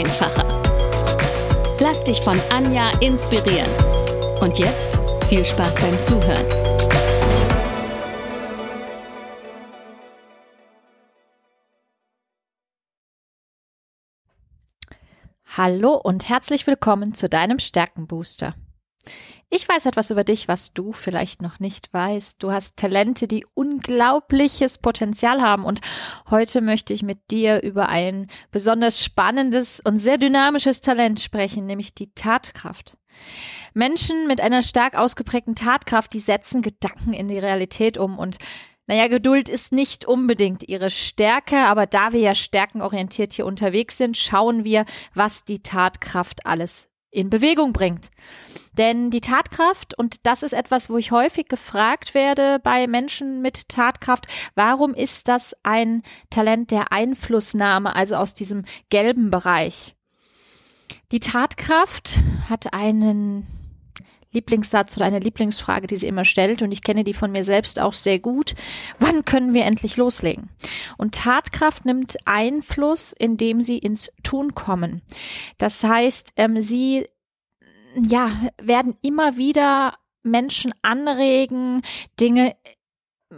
einfacher. Lass dich von Anja inspirieren. Und jetzt viel Spaß beim Zuhören. Hallo und herzlich willkommen zu deinem Stärkenbooster. Ich weiß etwas über dich, was du vielleicht noch nicht weißt. Du hast Talente, die unglaubliches Potenzial haben und heute möchte ich mit dir über ein besonders spannendes und sehr dynamisches Talent sprechen, nämlich die Tatkraft. Menschen mit einer stark ausgeprägten Tatkraft, die setzen Gedanken in die Realität um und naja, Geduld ist nicht unbedingt ihre Stärke, aber da wir ja stärkenorientiert hier unterwegs sind, schauen wir, was die Tatkraft alles in Bewegung bringt. Denn die Tatkraft, und das ist etwas, wo ich häufig gefragt werde bei Menschen mit Tatkraft, warum ist das ein Talent der Einflussnahme, also aus diesem gelben Bereich? Die Tatkraft hat einen Lieblingssatz oder eine Lieblingsfrage, die sie immer stellt, und ich kenne die von mir selbst auch sehr gut. Wann können wir endlich loslegen? Und Tatkraft nimmt Einfluss, indem sie ins Tun kommen. Das heißt, ähm, sie ja, werden immer wieder Menschen anregen, Dinge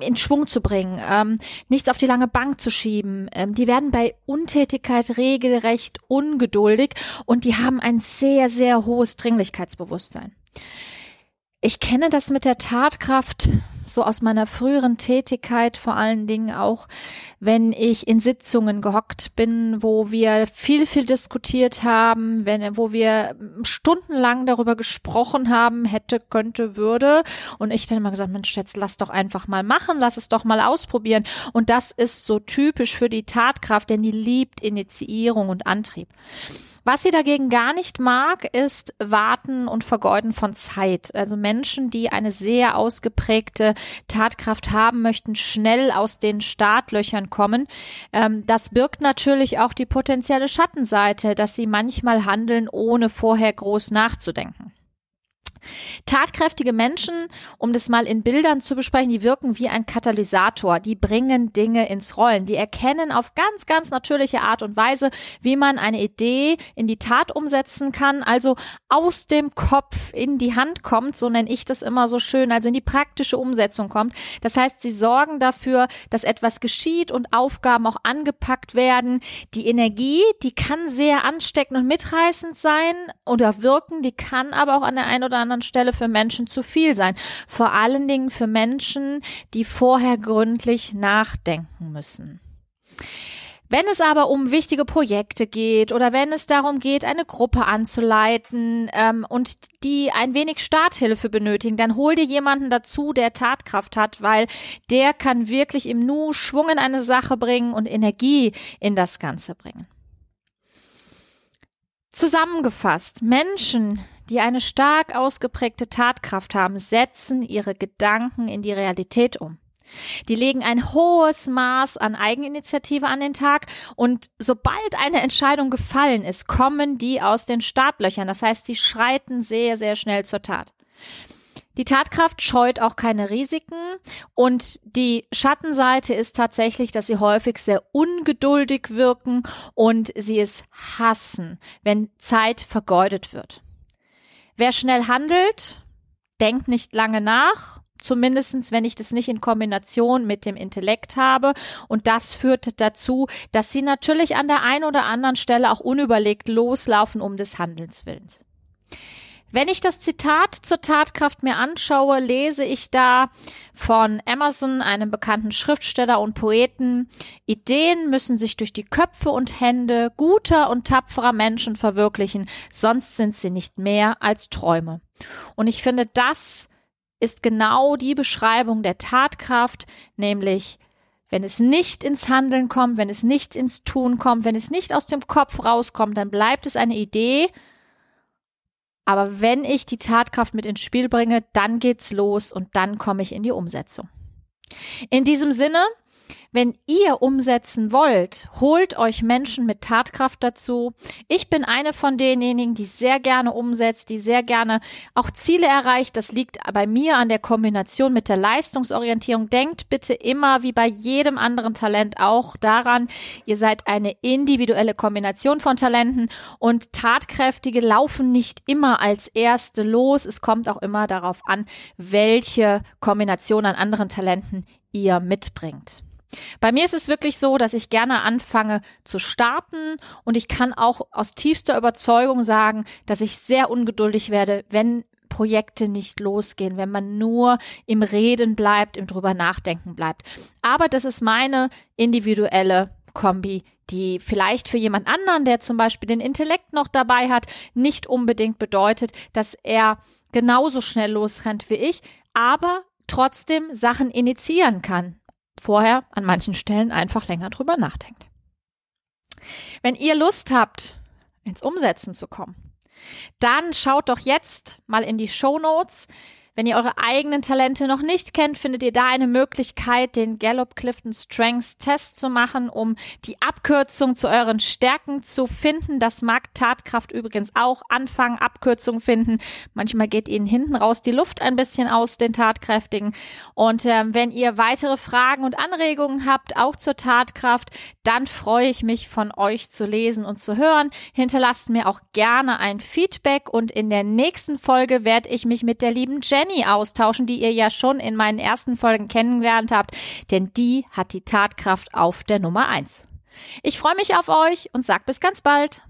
in Schwung zu bringen, ähm, nichts auf die lange Bank zu schieben. Ähm, die werden bei Untätigkeit regelrecht ungeduldig und die haben ein sehr, sehr hohes Dringlichkeitsbewusstsein. Ich kenne das mit der Tatkraft so aus meiner früheren Tätigkeit, vor allen Dingen auch, wenn ich in Sitzungen gehockt bin, wo wir viel, viel diskutiert haben, wenn, wo wir stundenlang darüber gesprochen haben, hätte, könnte, würde. Und ich dann immer gesagt, Mensch, jetzt lass doch einfach mal machen, lass es doch mal ausprobieren. Und das ist so typisch für die Tatkraft, denn die liebt Initiierung und Antrieb. Was sie dagegen gar nicht mag, ist Warten und Vergeuden von Zeit. Also Menschen, die eine sehr ausgeprägte Tatkraft haben, möchten schnell aus den Startlöchern kommen. Ähm, das birgt natürlich auch die potenzielle Schattenseite, dass sie manchmal handeln, ohne vorher groß nachzudenken. Tatkräftige Menschen, um das mal in Bildern zu besprechen, die wirken wie ein Katalysator. Die bringen Dinge ins Rollen. Die erkennen auf ganz, ganz natürliche Art und Weise, wie man eine Idee in die Tat umsetzen kann. Also aus dem Kopf in die Hand kommt, so nenne ich das immer so schön, also in die praktische Umsetzung kommt. Das heißt, sie sorgen dafür, dass etwas geschieht und Aufgaben auch angepackt werden. Die Energie, die kann sehr ansteckend und mitreißend sein oder wirken, die kann aber auch an der einen oder anderen anderen Stelle für Menschen zu viel sein. Vor allen Dingen für Menschen, die vorher gründlich nachdenken müssen. Wenn es aber um wichtige Projekte geht oder wenn es darum geht, eine Gruppe anzuleiten ähm, und die ein wenig Starthilfe benötigen, dann hol dir jemanden dazu, der Tatkraft hat, weil der kann wirklich im Nu Schwung in eine Sache bringen und Energie in das Ganze bringen. Zusammengefasst, Menschen, die eine stark ausgeprägte Tatkraft haben, setzen ihre Gedanken in die Realität um. Die legen ein hohes Maß an Eigeninitiative an den Tag und sobald eine Entscheidung gefallen ist, kommen die aus den Startlöchern. Das heißt, sie schreiten sehr, sehr schnell zur Tat. Die Tatkraft scheut auch keine Risiken und die Schattenseite ist tatsächlich, dass sie häufig sehr ungeduldig wirken und sie es hassen, wenn Zeit vergeudet wird. Wer schnell handelt, denkt nicht lange nach, zumindestens wenn ich das nicht in Kombination mit dem Intellekt habe. Und das führt dazu, dass sie natürlich an der einen oder anderen Stelle auch unüberlegt loslaufen um des Handelns willens. Wenn ich das Zitat zur Tatkraft mir anschaue, lese ich da von Emerson, einem bekannten Schriftsteller und Poeten, Ideen müssen sich durch die Köpfe und Hände guter und tapferer Menschen verwirklichen, sonst sind sie nicht mehr als Träume. Und ich finde, das ist genau die Beschreibung der Tatkraft, nämlich wenn es nicht ins Handeln kommt, wenn es nicht ins Tun kommt, wenn es nicht aus dem Kopf rauskommt, dann bleibt es eine Idee. Aber wenn ich die Tatkraft mit ins Spiel bringe, dann geht's los und dann komme ich in die Umsetzung. In diesem Sinne, wenn ihr umsetzen wollt, holt euch Menschen mit Tatkraft dazu. Ich bin eine von denjenigen, die sehr gerne umsetzt, die sehr gerne auch Ziele erreicht. Das liegt bei mir an der Kombination mit der Leistungsorientierung. Denkt bitte immer, wie bei jedem anderen Talent, auch daran, ihr seid eine individuelle Kombination von Talenten und Tatkräftige laufen nicht immer als erste los. Es kommt auch immer darauf an, welche Kombination an anderen Talenten ihr mitbringt. Bei mir ist es wirklich so, dass ich gerne anfange zu starten und ich kann auch aus tiefster Überzeugung sagen, dass ich sehr ungeduldig werde, wenn Projekte nicht losgehen, wenn man nur im Reden bleibt, im drüber nachdenken bleibt. Aber das ist meine individuelle Kombi, die vielleicht für jemand anderen, der zum Beispiel den Intellekt noch dabei hat, nicht unbedingt bedeutet, dass er genauso schnell losrennt wie ich, aber trotzdem Sachen initiieren kann vorher an manchen Stellen einfach länger drüber nachdenkt. Wenn ihr Lust habt, ins Umsetzen zu kommen, dann schaut doch jetzt mal in die Show Notes. Wenn ihr eure eigenen Talente noch nicht kennt, findet ihr da eine Möglichkeit, den Gallup Clifton Strengths Test zu machen, um die Abkürzung zu euren Stärken zu finden. Das mag Tatkraft übrigens auch anfangen, Abkürzung finden. Manchmal geht ihnen hinten raus die Luft ein bisschen aus den Tatkräftigen. Und äh, wenn ihr weitere Fragen und Anregungen habt, auch zur Tatkraft, dann freue ich mich von euch zu lesen und zu hören. Hinterlasst mir auch gerne ein Feedback und in der nächsten Folge werde ich mich mit der lieben Jen Jenny austauschen, die ihr ja schon in meinen ersten Folgen kennengelernt habt, denn die hat die Tatkraft auf der Nummer eins. Ich freue mich auf euch und sag bis ganz bald.